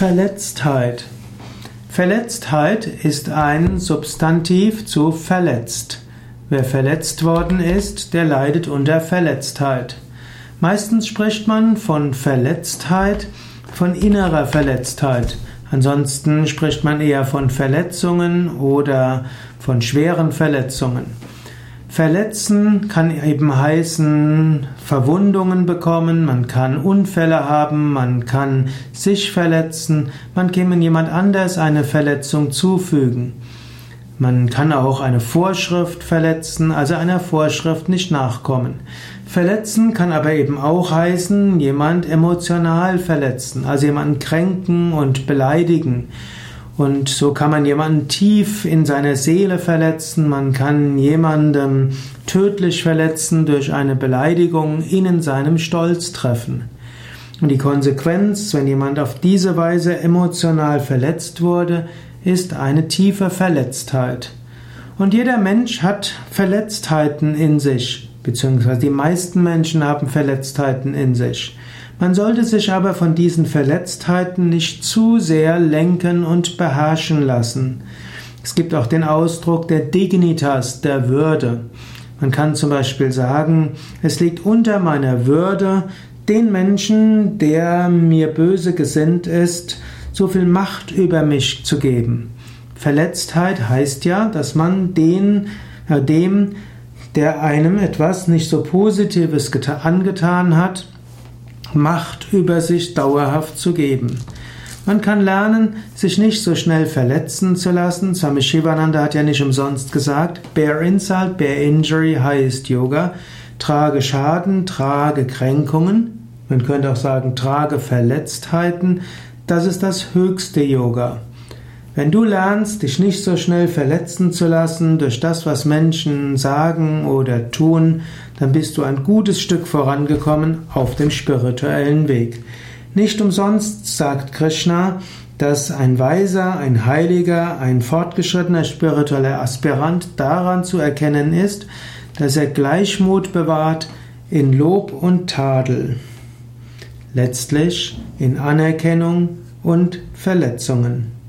Verletztheit. Verletztheit ist ein Substantiv zu verletzt. Wer verletzt worden ist, der leidet unter Verletztheit. Meistens spricht man von Verletztheit, von innerer Verletztheit. Ansonsten spricht man eher von Verletzungen oder von schweren Verletzungen. Verletzen kann eben heißen Verwundungen bekommen, man kann Unfälle haben, man kann sich verletzen, man kann jemand anders eine Verletzung zufügen. Man kann auch eine Vorschrift verletzen, also einer Vorschrift nicht nachkommen. Verletzen kann aber eben auch heißen, jemand emotional verletzen, also jemanden kränken und beleidigen. Und so kann man jemanden tief in seiner Seele verletzen, man kann jemanden tödlich verletzen durch eine Beleidigung, ihn in seinem Stolz treffen. Und die Konsequenz, wenn jemand auf diese Weise emotional verletzt wurde, ist eine tiefe Verletztheit. Und jeder Mensch hat Verletztheiten in sich, beziehungsweise die meisten Menschen haben Verletztheiten in sich. Man sollte sich aber von diesen Verletztheiten nicht zu sehr lenken und beherrschen lassen. Es gibt auch den Ausdruck der Dignitas, der Würde. Man kann zum Beispiel sagen, es liegt unter meiner Würde, den Menschen, der mir böse gesinnt ist, so viel Macht über mich zu geben. Verletztheit heißt ja, dass man den, äh, dem, der einem etwas nicht so Positives angetan hat, Macht über sich dauerhaft zu geben. Man kann lernen, sich nicht so schnell verletzen zu lassen. Swami Shivananda hat ja nicht umsonst gesagt, Bear Insult, Bear Injury heißt Yoga. Trage Schaden, trage Kränkungen. Man könnte auch sagen, trage Verletztheiten. Das ist das höchste Yoga. Wenn du lernst, dich nicht so schnell verletzen zu lassen durch das, was Menschen sagen oder tun, dann bist du ein gutes Stück vorangekommen auf dem spirituellen Weg. Nicht umsonst sagt Krishna, dass ein Weiser, ein Heiliger, ein fortgeschrittener spiritueller Aspirant daran zu erkennen ist, dass er Gleichmut bewahrt in Lob und Tadel, letztlich in Anerkennung und Verletzungen.